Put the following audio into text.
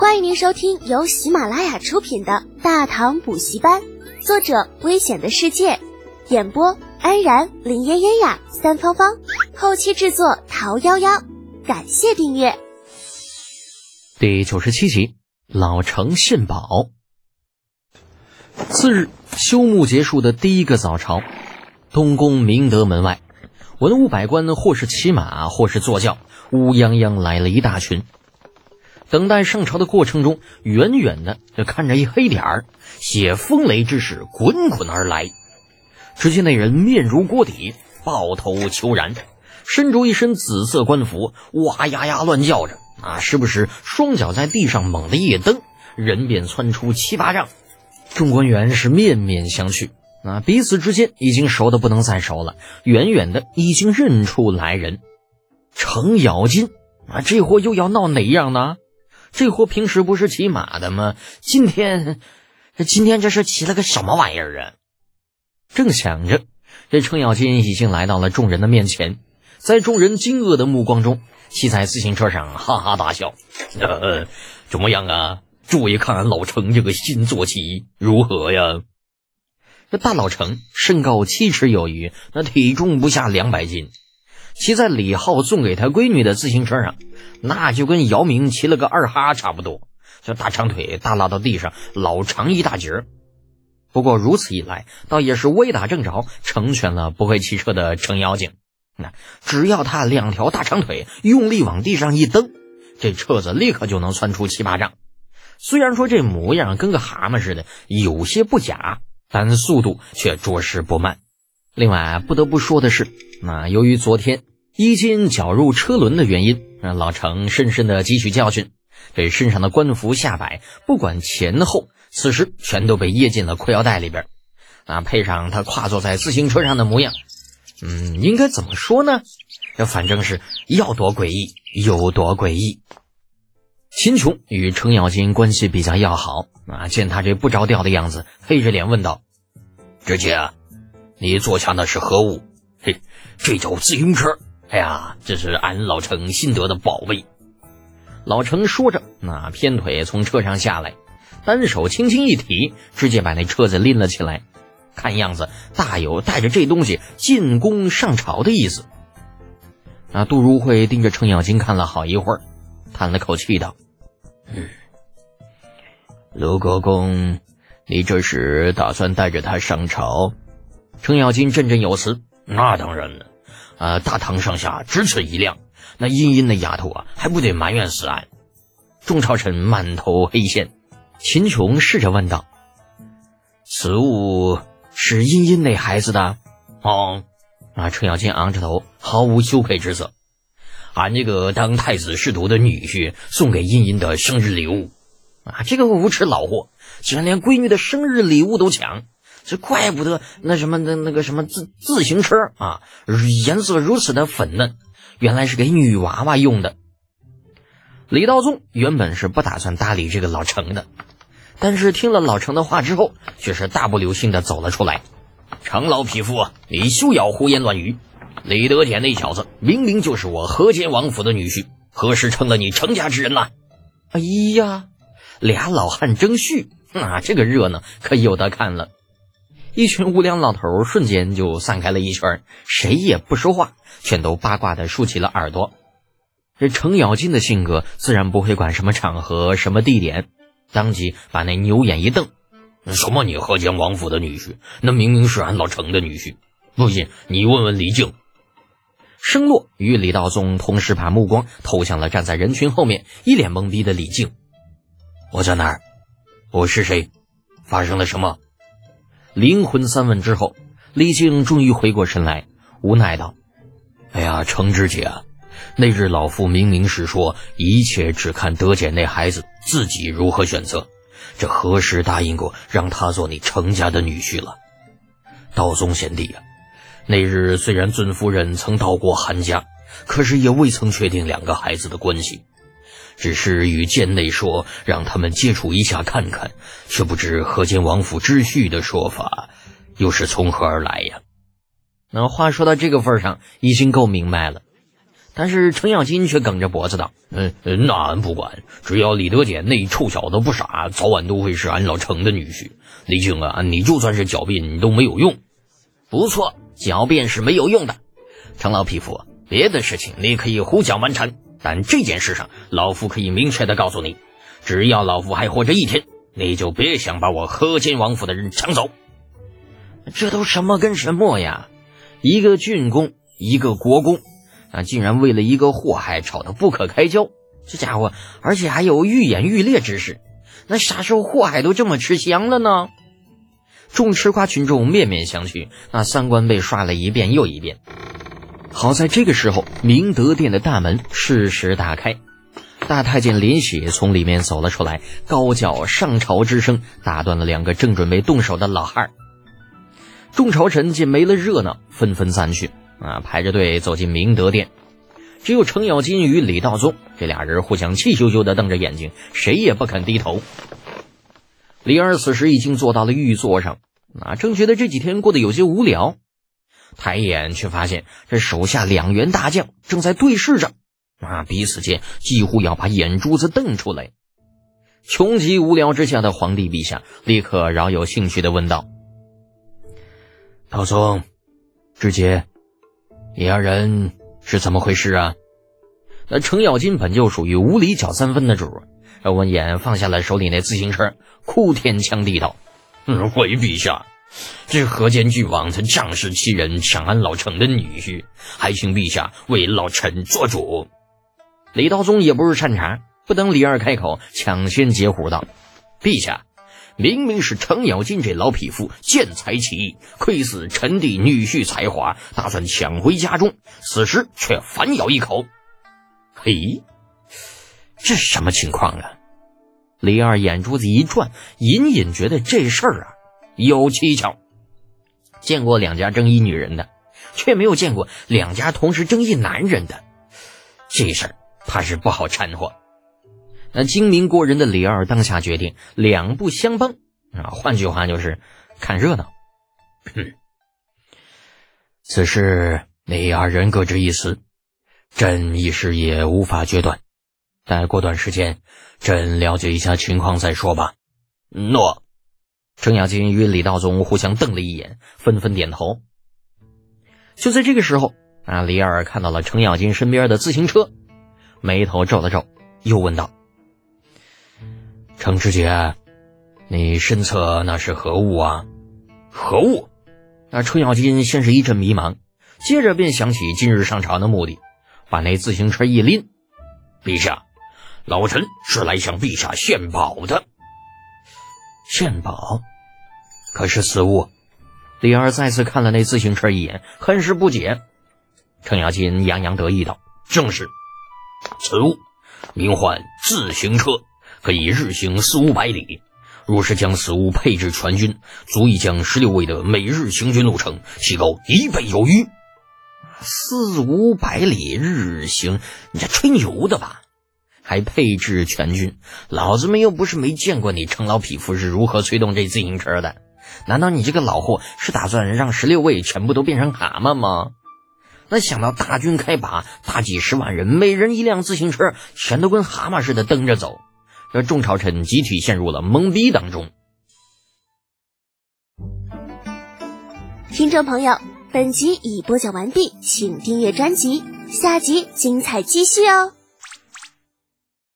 欢迎您收听由喜马拉雅出品的《大唐补习班》，作者：危险的世界，演播：安然、林嫣嫣呀、三芳芳，后期制作：桃夭夭。感谢订阅。第九十七集，老成献宝。次日，休沐结束的第一个早朝，东宫明德门外，文武百官或是骑马，或是坐轿，乌泱泱来了一大群。等待上朝的过程中，远远的就看着一黑点儿，携风雷之势滚滚而来。只见那人面如锅底，抱头虬髯，身着一身紫色官服，哇呀呀乱叫着啊！时不时双脚在地上猛地一蹬，人便窜出七八丈。众官员是面面相觑，啊，彼此之间已经熟的不能再熟了。远远的已经认出来人，程咬金啊，这货又要闹哪样呢？这货平时不是骑马的吗？今天，今天这是骑了个什么玩意儿啊？正想着，这程咬金已经来到了众人的面前，在众人惊愕的目光中，骑在自行车上哈哈大笑：“呃，怎么样啊？”注意看俺老程这个新坐骑如何呀？这大老程身高七尺有余，那体重不下两百斤，骑在李浩送给他闺女的自行车上，那就跟姚明骑了个二哈差不多。这大长腿耷拉到地上，老长一大截儿。不过如此一来，倒也是歪打正着，成全了不会骑车的程妖精。那只要他两条大长腿用力往地上一蹬，这车子立刻就能窜出七八丈。虽然说这模样跟个蛤蟆似的，有些不假，但速度却着实不慢。另外不得不说的是，那由于昨天衣襟绞入车轮的原因，让老程深深的汲取教训，这身上的官服下摆，不管前后，此时全都被掖进了裤腰带里边。啊，配上他跨坐在自行车上的模样，嗯，应该怎么说呢？这反正是要多诡异有多诡异。秦琼与程咬金关系比较要好啊，见他这不着调的样子，黑着脸问道：“知姐，你坐下的是何物？”“嘿，这叫自行车。哎呀，这是俺老程新得的宝贝。”老程说着，那偏腿从车上下来，单手轻轻一提，直接把那车子拎了起来，看样子大有带着这东西进宫上朝的意思。那杜如晦盯着程咬金看了好一会儿。叹了口气道：“嗯，卢国公，你这是打算带着他上朝？”程咬金振振有词：“那当然了，啊，大唐上下只此一辆，那茵茵那丫头啊，还不得埋怨死俺？”众朝臣满头黑线，秦琼试着问道：“此物是茵茵那孩子的？”哦，啊，程咬金昂着头，毫无羞愧之色。俺这个当太子侍读的女婿送给茵茵的生日礼物，啊，这个无耻老货竟然连闺女的生日礼物都抢，这怪不得那什么那那个什么自自行车啊，颜色如此的粉嫩，原来是给女娃娃用的。李道宗原本是不打算搭理这个老程的，但是听了老程的话之后，却是大步流星的走了出来。程老匹夫啊，你休要胡言乱语。李德俭那小子明明就是我河间王府的女婿，何时成了你程家之人了？哎呀，俩老汉争婿，那这个热闹可有得看了。一群无良老头瞬间就散开了一圈，谁也不说话，全都八卦的竖起了耳朵。这程咬金的性格自然不会管什么场合、什么地点，当即把那牛眼一瞪：“什么你河间王府的女婿？那明明是俺老程的女婿！不信你问问李靖。”声落，与李道宗同时把目光投向了站在人群后面、一脸懵逼的李靖。我在哪儿？我是谁？发生了什么？灵魂三问之后，李靖终于回过神来，无奈道：“哎呀，程知姐，那日老夫明明是说一切只看德简那孩子自己如何选择，这何时答应过让他做你程家的女婿了？道宗贤弟呀！”那日虽然尊夫人曾到过韩家，可是也未曾确定两个孩子的关系，只是与贱内说让他们接触一下看看，却不知河间王府知序的说法又是从何而来呀？那话说到这个份上，已经够明白了，但是程咬金却梗着脖子道：“嗯，那俺不管，只要李德俭那臭小子不傻，早晚都会是俺老程的女婿。李靖啊，你就算是狡辩都没有用。不错，狡辩是没有用的。程老匹夫，别的事情你可以胡搅蛮缠，但这件事上，老夫可以明确的告诉你，只要老夫还活着一天，你就别想把我河间王府的人抢走。这都什么跟什么呀？一个郡公，一个国公。”啊！竟然为了一个祸害吵得不可开交，这家伙而且还有愈演愈烈之势，那啥时候祸害都这么吃香了呢？众吃瓜群众面面相觑，那三观被刷了一遍又一遍。好在这个时候，明德殿的大门适时打开，大太监林喜从里面走了出来，高叫上朝之声，打断了两个正准备动手的老汉儿。众朝臣见没了热闹，纷纷散去。啊，排着队走进明德殿，只有程咬金与李道宗这俩人互相气咻咻的瞪着眼睛，谁也不肯低头。李二此时已经坐到了御座上，啊，正觉得这几天过得有些无聊，抬眼却发现这手下两员大将正在对视着，啊，彼此间几乎要把眼珠子瞪出来。穷极无聊之下的皇帝陛下立刻饶有兴趣的问道：“道宗，直接。”你二人是怎么回事啊？那程咬金本就属于无理搅三分的主，闻言放下了手里那自行车，哭天抢地道：“回陛下，这河间郡王他仗势欺人，抢俺老程的女婿，还请陛下为老臣做主。”李道宗也不是善茬，不等李二开口，抢先截胡道：“陛下。”明明是程咬金这老匹夫见财起意，窥视臣弟女婿才华，打算抢回家中，此时却反咬一口。嘿，这什么情况啊？李二眼珠子一转，隐隐觉得这事儿啊有蹊跷。见过两家争一女人的，却没有见过两家同时争一男人的，这事儿怕是不好掺和。那精明过人的李二当下决定两不相帮啊，换句话就是看热闹。此事李二人各执一词，朕一时也无法决断。待过段时间，朕了解一下情况再说吧。诺。程咬金与李道宗互相瞪了一眼，纷纷点头。就在这个时候啊，李二看到了程咬金身边的自行车，眉头皱了皱，又问道。程知节，你身侧那是何物啊？何物？那程咬金先是一阵迷茫，接着便想起今日上朝的目的，把那自行车一拎：“陛下，老臣是来向陛下献宝的。”献宝？可是此物？李二再次看了那自行车一眼，很是不解。程咬金洋洋得意道：“正是，此物名唤自行车。”可以日行四五百里，若是将此物配置全军，足以将十六卫的每日行军路程提高一倍有余。四五百里日行，你这吹牛的吧？还配置全军？老子们又不是没见过你程老匹夫是如何催动这自行车的。难道你这个老货是打算让十六位全部都变成蛤蟆吗？那想到大军开拔，大几十万人，每人一辆自行车，全都跟蛤蟆似的蹬着走。让众朝臣集体陷入了懵逼当中。听众朋友，本集已播讲完毕，请订阅专辑，下集精彩继续哦。